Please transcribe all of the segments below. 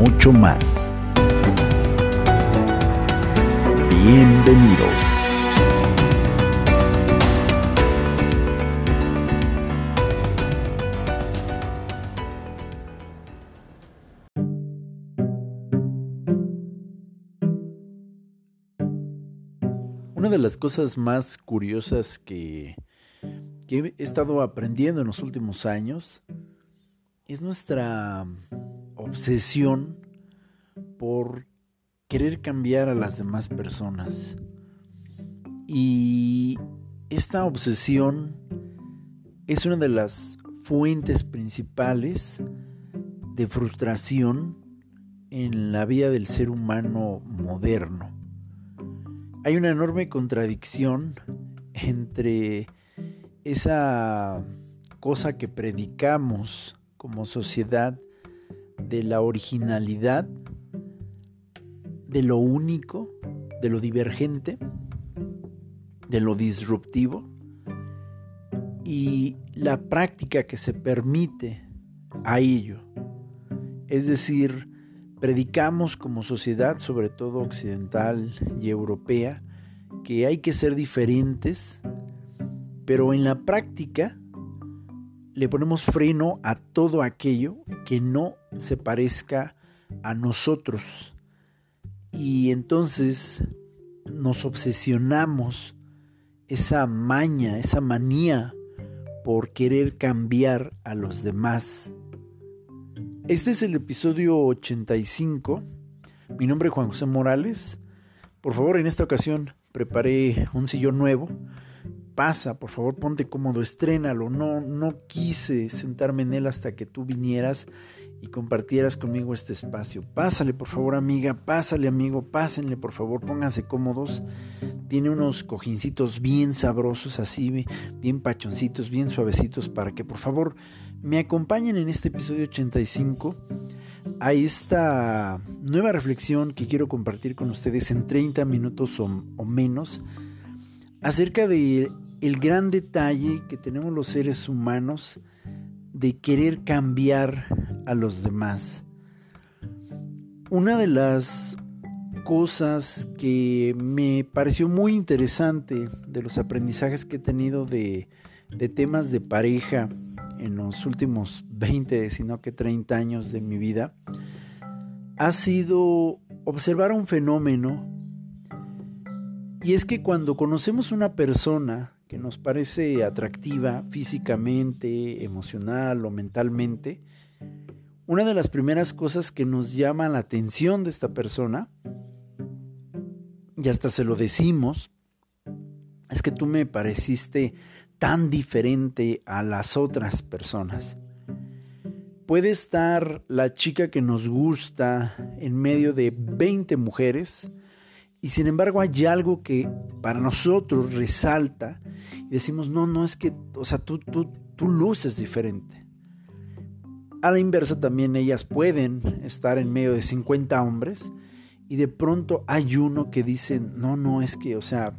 mucho más. Bienvenidos. Una de las cosas más curiosas que, que he estado aprendiendo en los últimos años es nuestra obsesión por querer cambiar a las demás personas. Y esta obsesión es una de las fuentes principales de frustración en la vida del ser humano moderno. Hay una enorme contradicción entre esa cosa que predicamos como sociedad de la originalidad, de lo único, de lo divergente, de lo disruptivo y la práctica que se permite a ello. Es decir, predicamos como sociedad, sobre todo occidental y europea, que hay que ser diferentes, pero en la práctica le ponemos freno a todo aquello que no se parezca a nosotros. Y entonces nos obsesionamos esa maña, esa manía por querer cambiar a los demás. Este es el episodio 85. Mi nombre es Juan José Morales. Por favor, en esta ocasión preparé un sillón nuevo pasa, por favor ponte cómodo, estrénalo. No, no quise sentarme en él hasta que tú vinieras y compartieras conmigo este espacio. Pásale, por favor, amiga, pásale, amigo, pásenle, por favor, pónganse cómodos. Tiene unos cojincitos bien sabrosos, así, bien pachoncitos, bien suavecitos, para que por favor me acompañen en este episodio 85 a esta nueva reflexión que quiero compartir con ustedes en 30 minutos o, o menos acerca de el gran detalle que tenemos los seres humanos de querer cambiar a los demás. Una de las cosas que me pareció muy interesante de los aprendizajes que he tenido de, temas de pareja en los últimos 20, sino que 30 años de mi vida, ha sido observar un fenómeno y es que cuando conocemos una persona que nos parece atractiva físicamente, emocional o mentalmente, una de las primeras cosas que nos llama la atención de esta persona, y hasta se lo decimos, es que tú me pareciste tan diferente a las otras personas. Puede estar la chica que nos gusta en medio de 20 mujeres, y sin embargo hay algo que para nosotros resalta y decimos, no, no es que, o sea, tú, tú, tú luces diferente. A la inversa también ellas pueden estar en medio de 50 hombres y de pronto hay uno que dice, no, no, es que, o sea,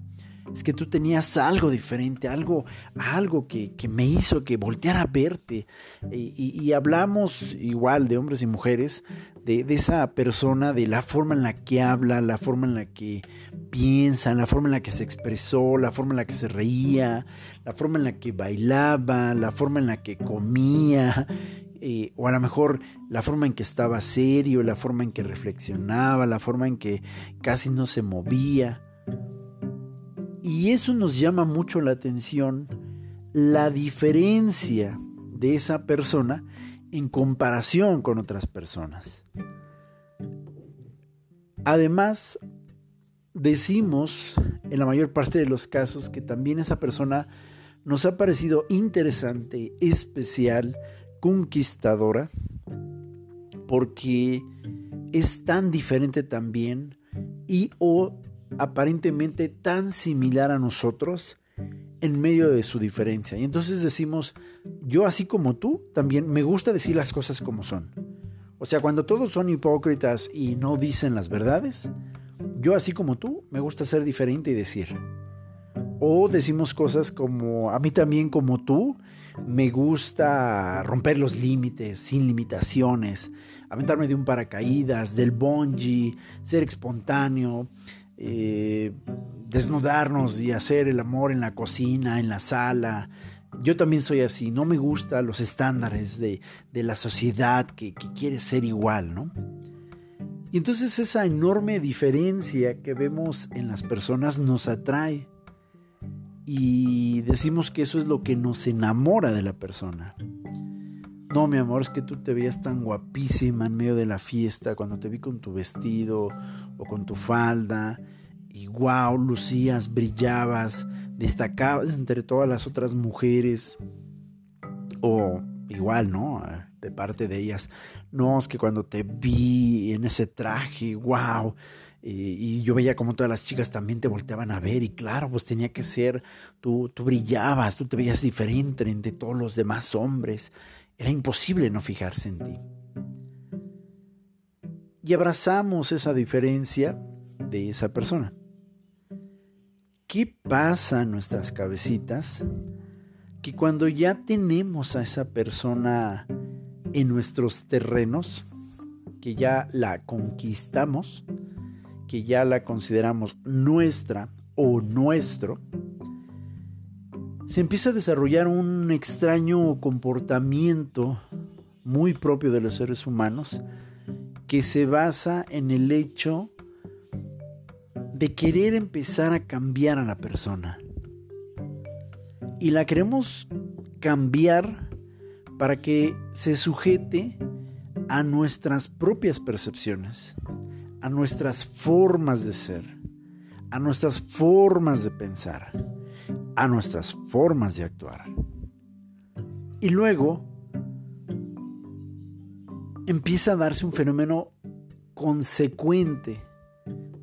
es que tú tenías algo diferente, algo, algo que, me hizo que volteara a verte. Y, hablamos igual de hombres y mujeres, de, de, esa persona, de la forma en la que habla, la forma en la que piensa, la forma en la que se expresó, la forma en la que se reía, la forma en la que bailaba, la forma en la que comía. Eh, o a lo mejor la forma en que estaba serio, la forma en que reflexionaba, la forma en que casi no se movía. Y eso nos llama mucho la atención, la diferencia de esa persona en comparación con otras personas. Además, decimos en la mayor parte de los casos que también esa persona nos ha parecido interesante, especial, conquistadora, porque es tan diferente también y o aparentemente tan similar a nosotros en medio de su diferencia. Y entonces decimos, yo así como tú, también me gusta decir las cosas como son. O sea, cuando todos son hipócritas y no dicen las verdades, yo así como tú, me gusta ser diferente y decir. O decimos cosas como, a mí también como tú, me gusta romper los límites, sin limitaciones, aventarme de un paracaídas, del bungee, ser espontáneo, eh, desnudarnos y hacer el amor en la cocina, en la sala. Yo también soy así, no me gustan los estándares de, la sociedad que, que, quiere ser igual, ¿no? Y entonces esa enorme diferencia que vemos en las personas nos atrae y decimos que eso es lo que nos enamora de la persona. No, mi amor, es que tú te veías tan guapísima en medio de la fiesta cuando te vi con tu vestido o con tu falda y wow, lucías, brillabas, destacabas entre todas las otras mujeres o igual, ¿no? De parte de ellas. No, es que cuando te vi en ese traje, wow, y yo veía como todas las chicas también te volteaban a ver y claro, pues tenía que ser, tú, tú brillabas, tú te veías diferente entre todos los demás hombres era imposible no fijarse en ti. Y abrazamos esa diferencia de esa persona. ¿Qué pasa en nuestras cabecitas? Que cuando ya tenemos a esa persona en nuestros terrenos, que ya la conquistamos, que ya la consideramos nuestra o nuestro, se empieza a desarrollar un extraño comportamiento muy propio de los seres humanos que se basa en el hecho de querer empezar a cambiar a la persona. Y la queremos cambiar para que se sujete a nuestras propias percepciones, a nuestras formas de ser, a nuestras formas de pensar a nuestras formas de actuar. Y luego empieza a darse un fenómeno consecuente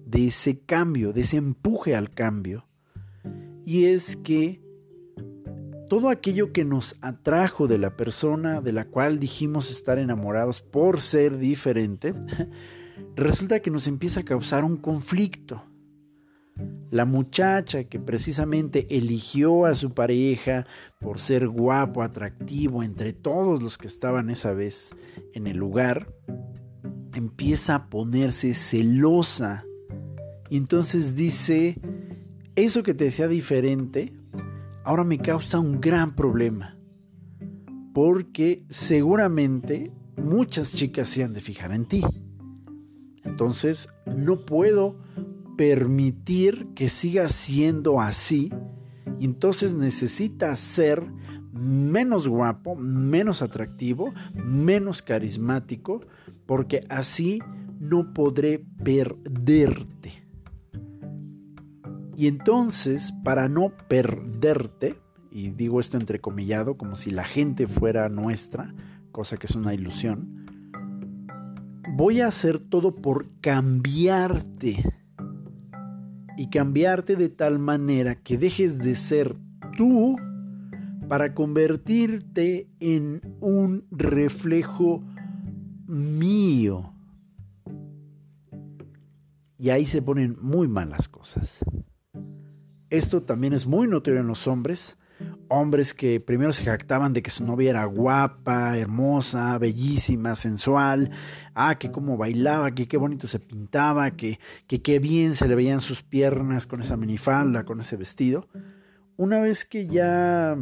de ese cambio, de ese empuje al cambio. Y es que todo aquello que nos atrajo de la persona de la cual dijimos estar enamorados por ser diferente, resulta que nos empieza a causar un conflicto. La muchacha que precisamente eligió a su pareja por ser guapo, atractivo entre todos los que estaban esa vez en el lugar, empieza a ponerse celosa. Y entonces dice, eso que te decía diferente, ahora me causa un gran problema. Porque seguramente muchas chicas se han de fijar en ti. Entonces no puedo permitir que siga siendo así y entonces necesita ser menos guapo, menos atractivo, menos carismático, porque así no podré perderte. Y entonces, para no perderte, y digo esto entrecomillado como si la gente fuera nuestra, cosa que es una ilusión, voy a hacer todo por cambiarte y cambiarte de tal manera que dejes de ser tú para convertirte en un reflejo mío. Y ahí se ponen muy malas cosas. Esto también es muy notorio en los hombres, hombres que primero se jactaban de que su novia era guapa, hermosa, bellísima, sensual, ah, que cómo bailaba, que qué bonito se pintaba, que, qué bien se le veían sus piernas con esa minifalda, con ese vestido. Una vez que ya,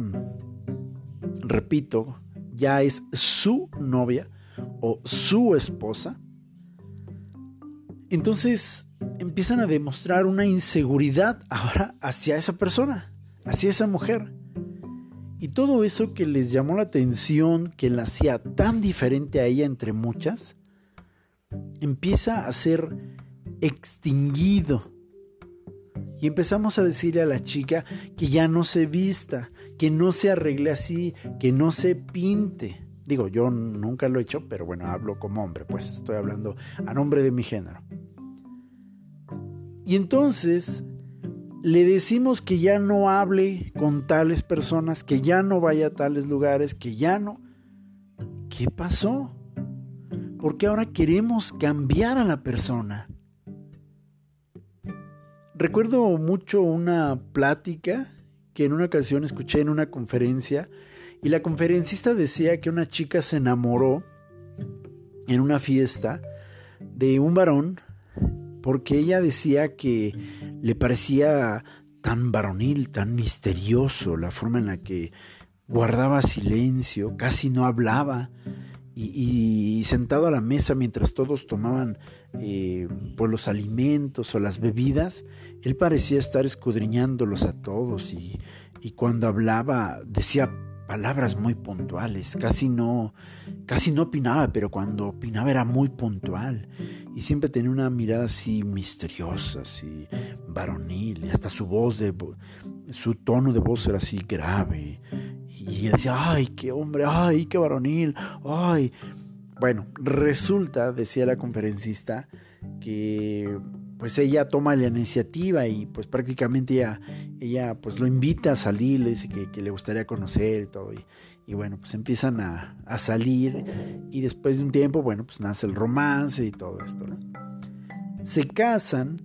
repito, ya es su novia o su esposa, entonces empiezan a demostrar una inseguridad ahora hacia esa persona, hacia esa mujer. Y todo eso que les llamó la atención, que la hacía tan diferente a ella entre muchas, empieza a ser extinguido. Y empezamos a decirle a la chica que ya no se vista, que no se arregle así, que no se pinte. Digo, yo nunca lo he hecho, pero bueno, hablo como hombre, pues estoy hablando a nombre de mi género. Y entonces le decimos que ya no hable con tales personas, que ya no vaya a tales lugares, que ya no... ¿Qué pasó? Porque ahora queremos cambiar a la persona. Recuerdo mucho una plática que en una ocasión escuché en una conferencia y la conferencista decía que una chica se enamoró en una fiesta de un varón porque ella decía que le parecía tan varonil, tan misterioso la forma en la que guardaba silencio, casi no hablaba y, sentado a la mesa mientras todos tomaban eh, pues, los alimentos o las bebidas, él parecía estar escudriñándolos a todos y, y cuando hablaba decía palabras muy puntuales, casi no, casi no opinaba, pero cuando opinaba era muy puntual y siempre tenía una mirada así misteriosa, así varonil, y hasta su voz de su tono de voz era así grave y decía, ay, qué hombre, ay, qué varonil, ay. Bueno, resulta, decía la conferencista, que pues ella toma la iniciativa y pues prácticamente ella, ella pues lo invita a salir, le dice que, le gustaría conocer y todo. Bueno, pues empiezan a, salir y después de un tiempo, bueno, pues nace el romance y todo esto. Se casan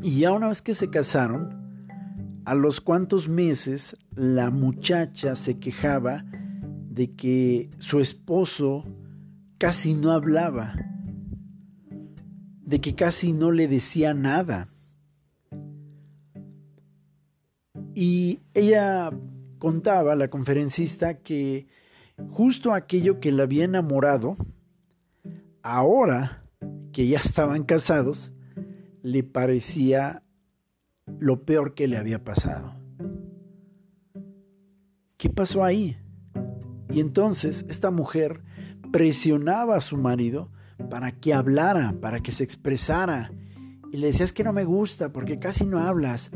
y ya una vez que se casaron, a los cuantos meses la muchacha se quejaba de que su esposo casi no hablaba de que casi no le decía nada. Y ella contaba, la conferencista, que justo aquello que le había enamorado, ahora que ya estaban casados, le parecía lo peor que le había pasado. ¿Qué pasó ahí? Y entonces esta mujer presionaba a su marido para que hablara, para que se expresara. Y le decías que no me gusta porque casi no hablas,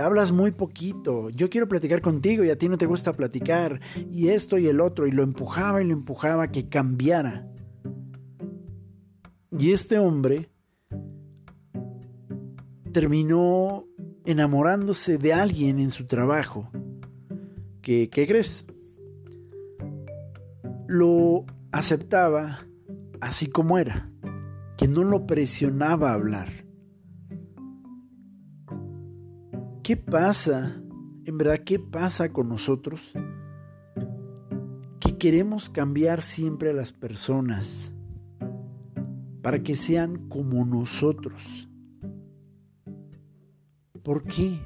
hablas muy poquito, yo quiero platicar contigo y a ti no te gusta platicar, y esto y el otro, y lo empujaba y lo empujaba que cambiara. Y este hombre terminó enamorándose de alguien en su trabajo. Que, ¿Qué crees? Lo aceptaba así como era, que no lo presionaba a hablar. ¿Qué pasa? En verdad, ¿qué pasa con nosotros? Que queremos cambiar siempre a las personas para que sean como nosotros. ¿Por qué?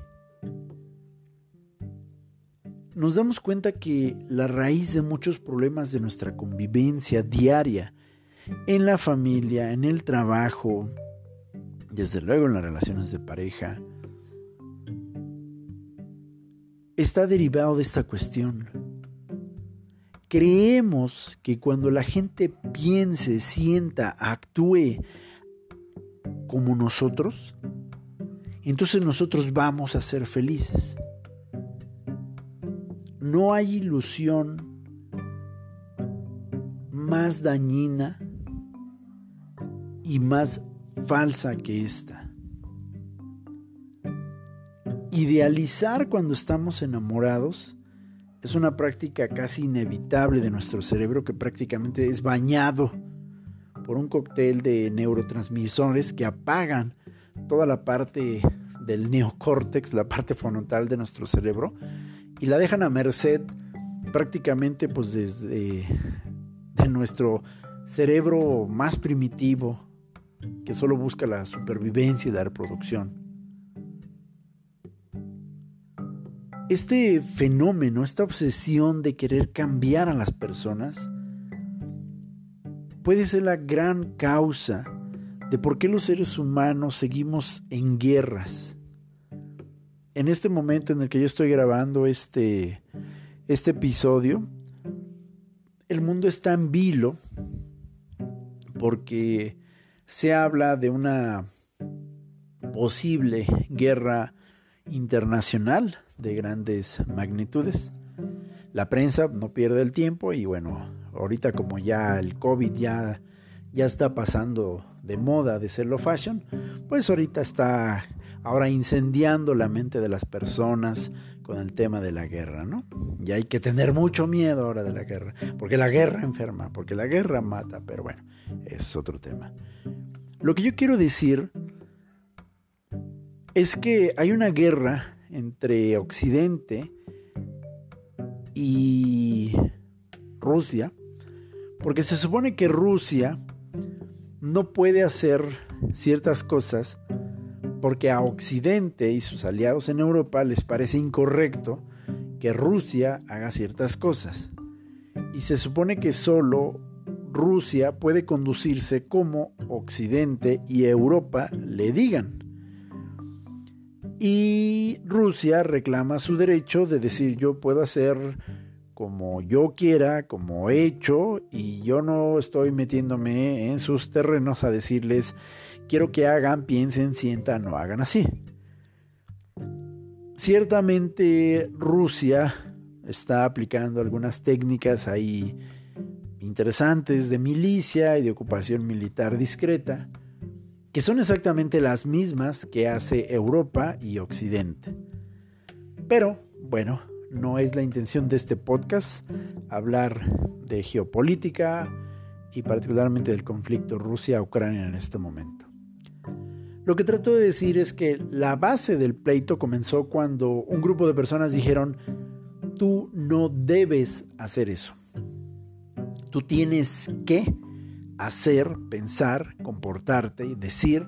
Nos damos cuenta que la raíz de muchos problemas de nuestra convivencia diaria en la familia, en el trabajo, desde luego en las relaciones de pareja, está derivado de esta cuestión. Creemos que cuando la gente piense, sienta, actúe como nosotros, entonces nosotros vamos a ser felices. No hay ilusión más dañina y más falsa que esta. Idealizar cuando estamos enamorados es una práctica casi inevitable de nuestro cerebro que prácticamente es bañado por un cóctel de neurotransmisores que apagan toda la parte del neocórtex, la parte frontal de nuestro cerebro, y la dejan a merced prácticamente pues desde de nuestro cerebro más primitivo, que solo busca la supervivencia y la reproducción. Este fenómeno, esta obsesión de querer cambiar a las personas, puede ser la gran causa de por qué los seres humanos seguimos en guerras. En este momento en el que yo estoy grabando este, este episodio, el mundo está en vilo porque se habla de una posible guerra internacional de grandes magnitudes. La prensa no pierde el tiempo y bueno, ahorita como ya el COVID ya, ya está pasando de moda de ser lo fashion, pues ahorita está ahora incendiando la mente de las personas con el tema de la guerra, ¿no? Y hay que tener mucho miedo ahora de la guerra, porque la guerra enferma, porque la guerra mata, pero bueno, es otro tema. Lo que yo quiero decir es que hay una guerra entre Occidente y Rusia, porque se supone que Rusia no puede hacer ciertas cosas porque a Occidente y sus aliados en Europa les parece incorrecto que Rusia haga ciertas cosas. Y se supone que solo Rusia puede conducirse como Occidente y Europa le digan. Y Rusia reclama su derecho de decir yo puedo hacer como yo quiera, como he hecho, y yo no estoy metiéndome en sus terrenos a decirles quiero que hagan, piensen, sientan o hagan así. Ciertamente Rusia está aplicando algunas técnicas ahí interesantes de milicia y de ocupación militar discreta, que son exactamente las mismas que hace Europa y Occidente. Pero, bueno, no es la intención de este podcast hablar de geopolítica y particularmente del conflicto Rusia-Ucrania en este momento. Lo que trato de decir es que la base del pleito comenzó cuando un grupo de personas dijeron, tú no debes hacer eso. Tú tienes que hacer, pensar, comportarte y decir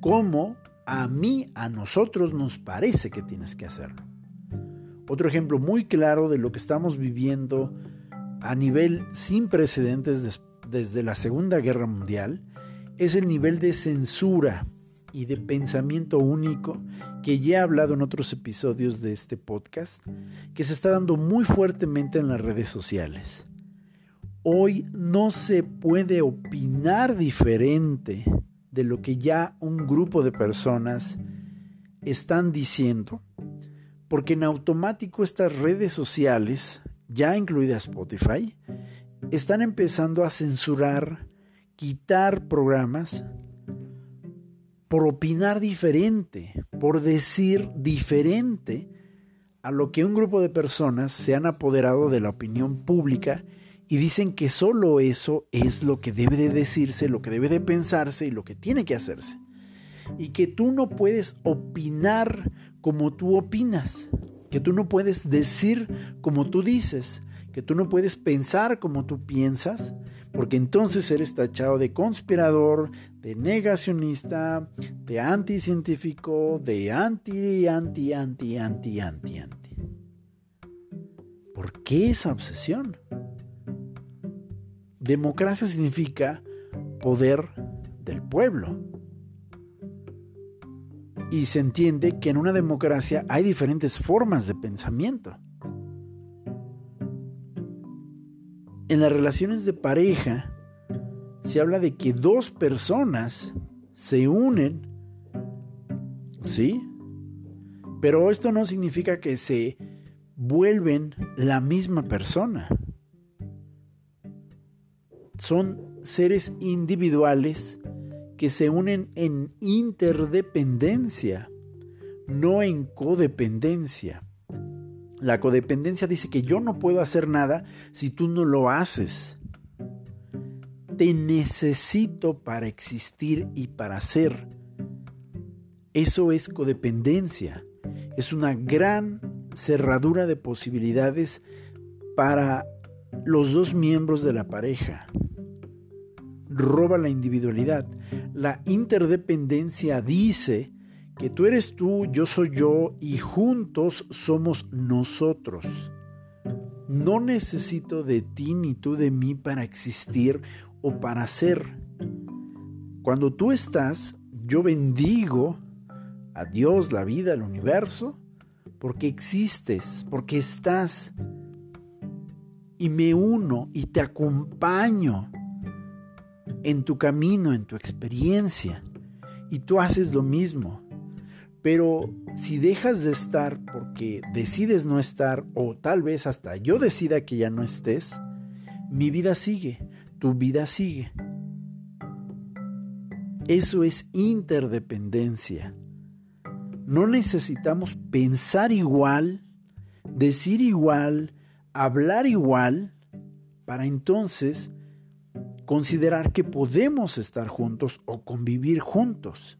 cómo a mí, a nosotros nos parece que tienes que hacerlo. Otro ejemplo muy claro de lo que estamos viviendo a nivel sin precedentes desde la Segunda Guerra Mundial es el nivel de censura y de pensamiento único que ya he hablado en otros episodios de este podcast, que se está dando muy fuertemente en las redes sociales. Hoy no se puede opinar diferente de lo que ya un grupo de personas están diciendo porque en automático estas redes sociales, ya incluida Spotify, están empezando a censurar, quitar programas por opinar diferente, por decir diferente a lo que un grupo de personas se han apoderado de la opinión pública y dicen que solo eso es lo que debe de decirse, lo que debe de pensarse y lo que tiene que hacerse. Y que tú no puedes opinar como tú opinas, que tú no puedes decir como tú dices, que tú no puedes pensar como tú piensas, porque entonces eres tachado de conspirador, de negacionista, de anticientífico, de anti, anti, anti, anti, anti, anti. ¿Por qué esa obsesión? Democracia significa poder del pueblo y se entiende que en una democracia hay diferentes formas de pensamiento. En las relaciones de pareja se habla de que dos personas se unen, ¿sí? Pero esto no significa que se vuelven la misma persona. Son seres individuales que se unen en interdependencia, no en codependencia. La codependencia dice que yo no puedo hacer nada si tú no lo haces. Te necesito para existir y para ser. Eso es codependencia. Es una gran cerradura de posibilidades para los dos miembros de la pareja roba la individualidad. La interdependencia dice que tú eres tú, yo soy yo y juntos somos nosotros. No necesito de ti ni tú de mí para existir o para ser. Cuando tú estás, yo bendigo a Dios, la vida, el universo, porque existes, porque estás. Y me uno y te acompaño en tu camino, en tu experiencia, y tú haces lo mismo. Pero si dejas de estar porque decides no estar, o tal vez hasta yo decida que ya no estés, mi vida sigue, tu vida sigue. Eso es interdependencia. No necesitamos pensar igual, decir igual, hablar igual, para entonces considerar que podemos estar juntos o convivir juntos.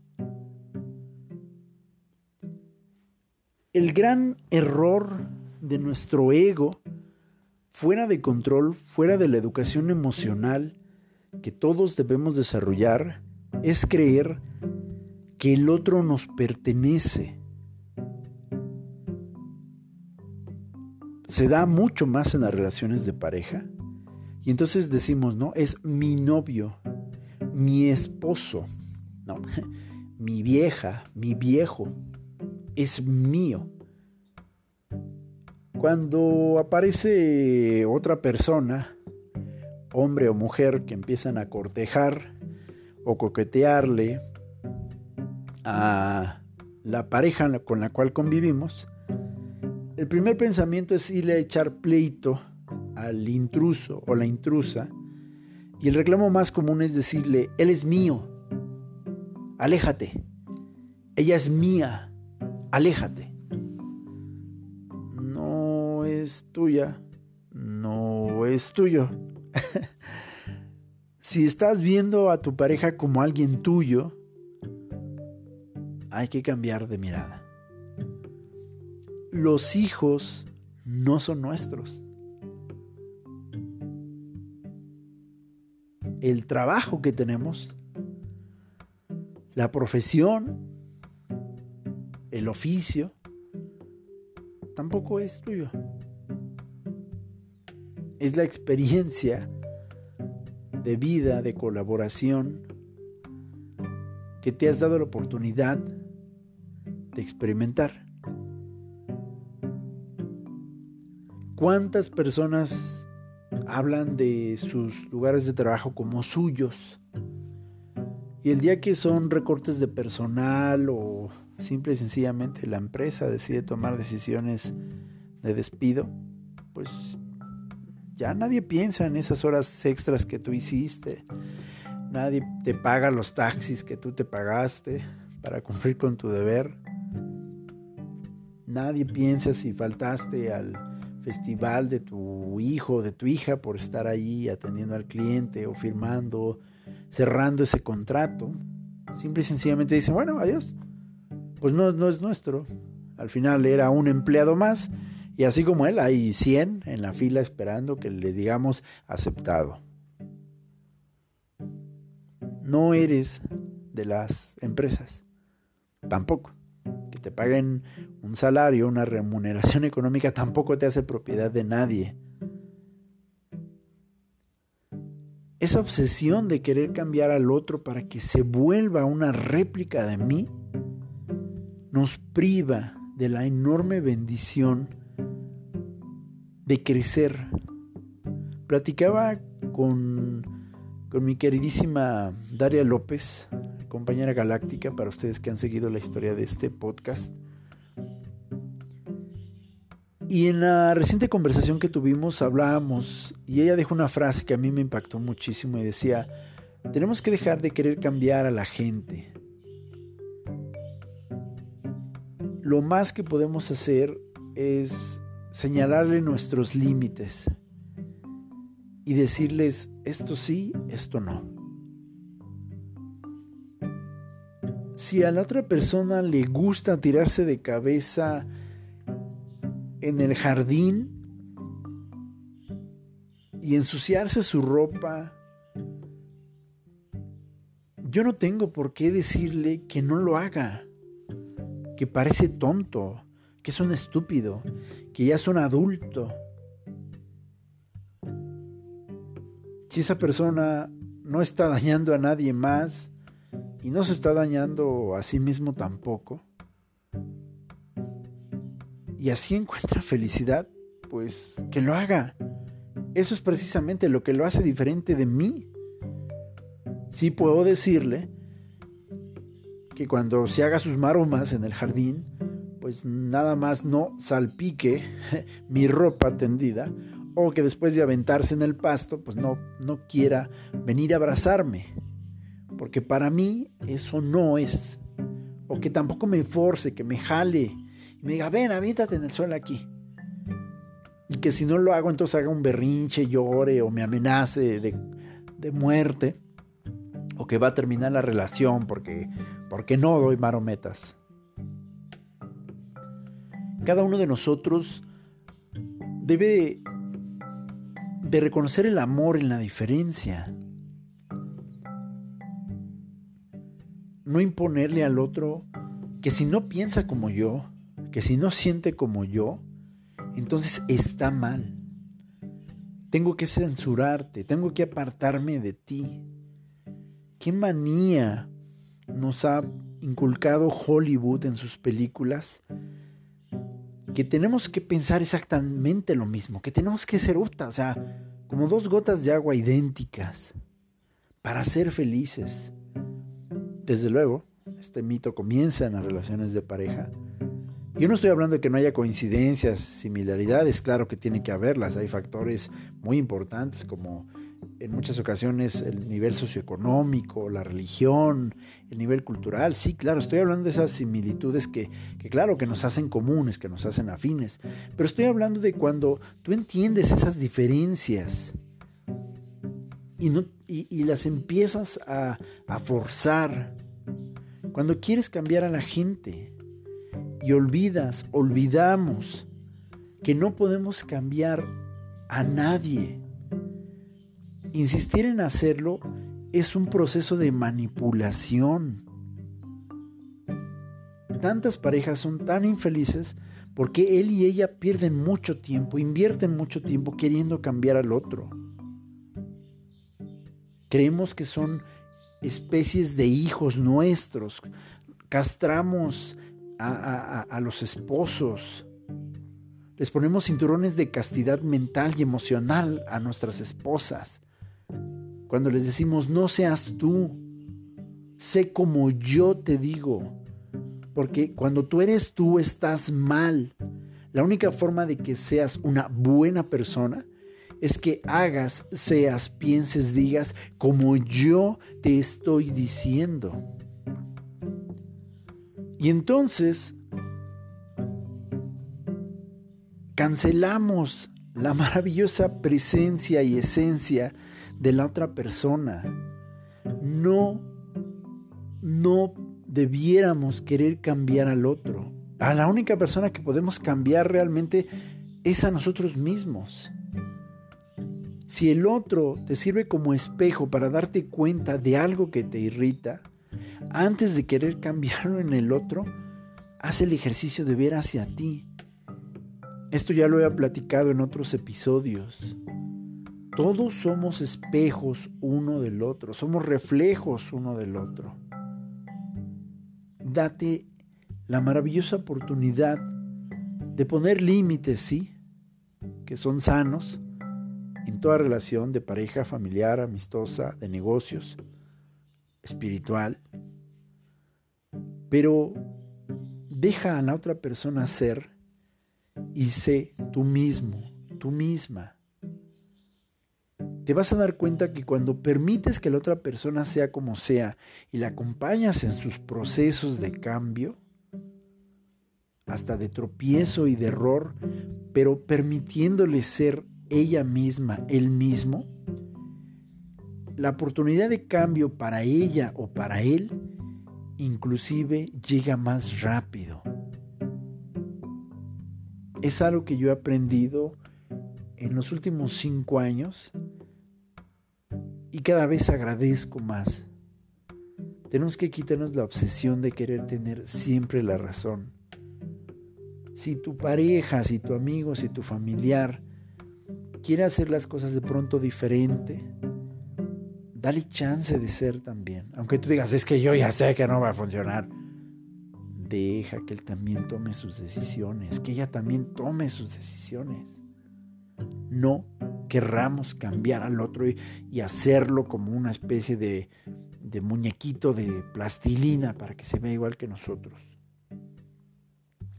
El gran error de nuestro ego, fuera de control, fuera de la educación emocional que todos debemos desarrollar, es creer que el otro nos pertenece. Se da mucho más en las relaciones de pareja. Y entonces decimos, ¿no? Es mi novio, mi esposo, no, mi vieja, mi viejo, es mío. Cuando aparece otra persona, hombre o mujer, que empiezan a cortejar o coquetearle a la pareja con la cual convivimos, el primer pensamiento es irle a echar pleito al intruso o la intrusa, y el reclamo más común es decirle, él es mío, aléjate, ella es mía, aléjate. No es tuya, no es tuyo. si estás viendo a tu pareja como alguien tuyo, hay que cambiar de mirada. Los hijos no son nuestros. El trabajo que tenemos, la profesión, el oficio, tampoco es tuyo. Es la experiencia de vida, de colaboración, que te has dado la oportunidad de experimentar. ¿Cuántas personas hablan de sus lugares de trabajo como suyos? Y el día que son recortes de personal o simple y sencillamente la empresa decide tomar decisiones de despido, pues ya nadie piensa en esas horas extras que tú hiciste. Nadie te paga los taxis que tú te pagaste para cumplir con tu deber. Nadie piensa si faltaste al festival de tu hijo de tu hija por estar ahí atendiendo al cliente o firmando, cerrando ese contrato. Simple y sencillamente dicen, bueno, adiós. Pues no, no es nuestro. Al final era un empleado más y así como él, hay 100 en la fila esperando que le digamos aceptado. No eres de las empresas. Tampoco. Que te paguen un salario, una remuneración económica, tampoco te hace propiedad de nadie. Esa obsesión de querer cambiar al otro para que se vuelva una réplica de mí nos priva de la enorme bendición de crecer. Platicaba con, con mi queridísima Daria López, compañera galáctica, para ustedes que han seguido la historia de este podcast. Y en la reciente conversación que tuvimos hablábamos y ella dejó una frase que a mí me impactó muchísimo y decía, tenemos que dejar de querer cambiar a la gente. Lo más que podemos hacer es señalarle nuestros límites y decirles esto sí, esto no. Si a la otra persona le gusta tirarse de cabeza en el jardín y ensuciarse su ropa, yo no tengo por qué decirle que no lo haga, que parece tonto, que es un estúpido, que ya es un adulto. Si esa persona no está dañando a nadie más y no se está dañando a sí mismo tampoco, y así encuentra felicidad, pues que lo haga. Eso es precisamente lo que lo hace diferente de mí. Sí puedo decirle que cuando se haga sus maromas en el jardín, pues nada más no salpique mi ropa tendida o que después de aventarse en el pasto, pues no, no quiera venir a abrazarme, porque para mí eso no es, o que tampoco me force, que me jale, y me diga, ven, aviéntate en el suelo aquí. Y que si no lo hago, entonces haga un berrinche, llore o me amenace de, de muerte, o que va a terminar la relación porque, porque no doy marometas. Cada uno de nosotros debe de reconocer el amor en la diferencia. No imponerle al otro que si no piensa como yo, que si no siente como yo, entonces está mal. Tengo que censurarte, tengo que apartarme de ti. ¿Qué manía nos ha inculcado Hollywood en sus películas que tenemos que pensar exactamente lo mismo, que tenemos que ser, o sea, como dos gotas de agua idénticas para ser felices. Desde luego, este mito comienza en las relaciones de pareja. Yo no estoy hablando de que no haya coincidencias, similaridades, claro que tiene que haberlas, hay factores muy importantes como en muchas ocasiones el nivel socioeconómico, la religión, el nivel cultural. Sí, claro, estoy hablando de esas similitudes que, claro, que nos hacen comunes, que nos hacen afines. Pero estoy hablando de cuando tú entiendes esas diferencias y, no, y, las empiezas a, a forzar. Cuando quieres cambiar a la gente y olvidas, olvidamos que no podemos cambiar a nadie Insistir en hacerlo es un proceso de manipulación. Tantas parejas son tan infelices porque él y ella pierden mucho tiempo, invierten mucho tiempo queriendo cambiar al otro. Creemos que son especies de hijos nuestros, castramos a, los esposos, les ponemos cinturones de castidad mental y emocional a nuestras esposas cuando les decimos, no seas tú, sé como yo te digo. Porque cuando tú eres tú estás mal. La única forma de que seas una buena persona es que hagas, seas, pienses, digas como yo te estoy diciendo. Y entonces cancelamos la maravillosa presencia y esencia de la otra persona. No, no debiéramos querer cambiar al otro. A la única persona que podemos cambiar realmente es a nosotros mismos. Si el otro te sirve como espejo para darte cuenta de algo que te irrita, antes de querer cambiarlo en el otro, haz el ejercicio de ver hacia ti. Esto ya lo he platicado en otros episodios. Todos somos espejos uno del otro, somos reflejos uno del otro. Date la maravillosa oportunidad de poner límites, sí, que son sanos en toda relación de pareja, familiar, amistosa, de negocios, espiritual. Pero deja a la otra persona ser y sé tú mismo, tú misma te vas a dar cuenta que cuando permites que la otra persona sea como sea y la acompañas en sus procesos de cambio, hasta de tropiezo y de error, pero permitiéndole ser ella misma, él mismo, la oportunidad de cambio para ella o para él inclusive llega más rápido. Es algo que yo he aprendido en los últimos cinco años y cada vez agradezco más. Tenemos que quitarnos la obsesión de querer tener siempre la razón. Si tu pareja, si tu amigo, si tu familiar quiere hacer las cosas de pronto diferente, dale chance de ser también. Aunque tú digas, es que yo ya sé que no va a funcionar. Deja que él también tome sus decisiones, que ella también tome sus decisiones. No querramos cambiar al otro y, hacerlo como una especie de, de muñequito de plastilina para que se vea igual que nosotros.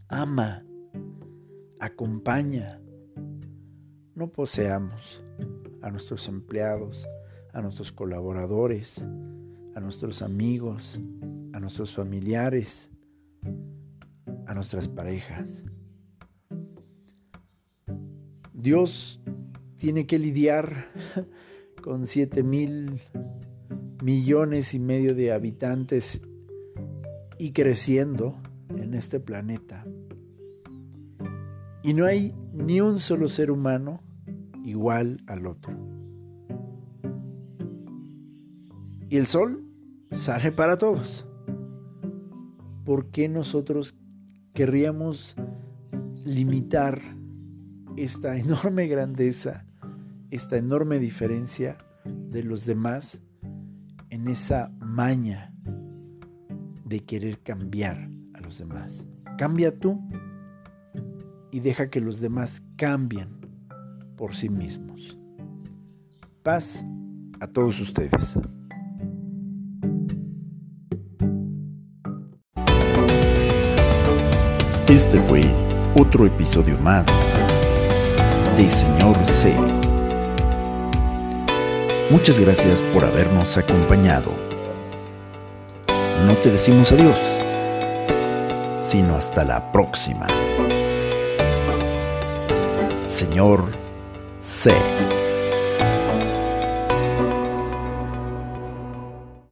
Ama, acompaña, no poseamos a nuestros empleados, a nuestros colaboradores, a nuestros amigos, a nuestros familiares, a nuestras parejas. Dios tiene que lidiar con 7 mil millones y medio de habitantes y creciendo en este planeta. Y no hay ni un solo ser humano igual al otro. Y el sol sale para todos. ¿Por qué nosotros querríamos limitar esta enorme grandeza, esta enorme diferencia de los demás en esa maña de querer cambiar a los demás? Cambia tú y deja que los demás cambien por sí mismos. Paz a todos ustedes. Este fue otro episodio más de Señor C. Muchas gracias por habernos acompañado. No te decimos adiós, sino hasta la próxima. Señor C.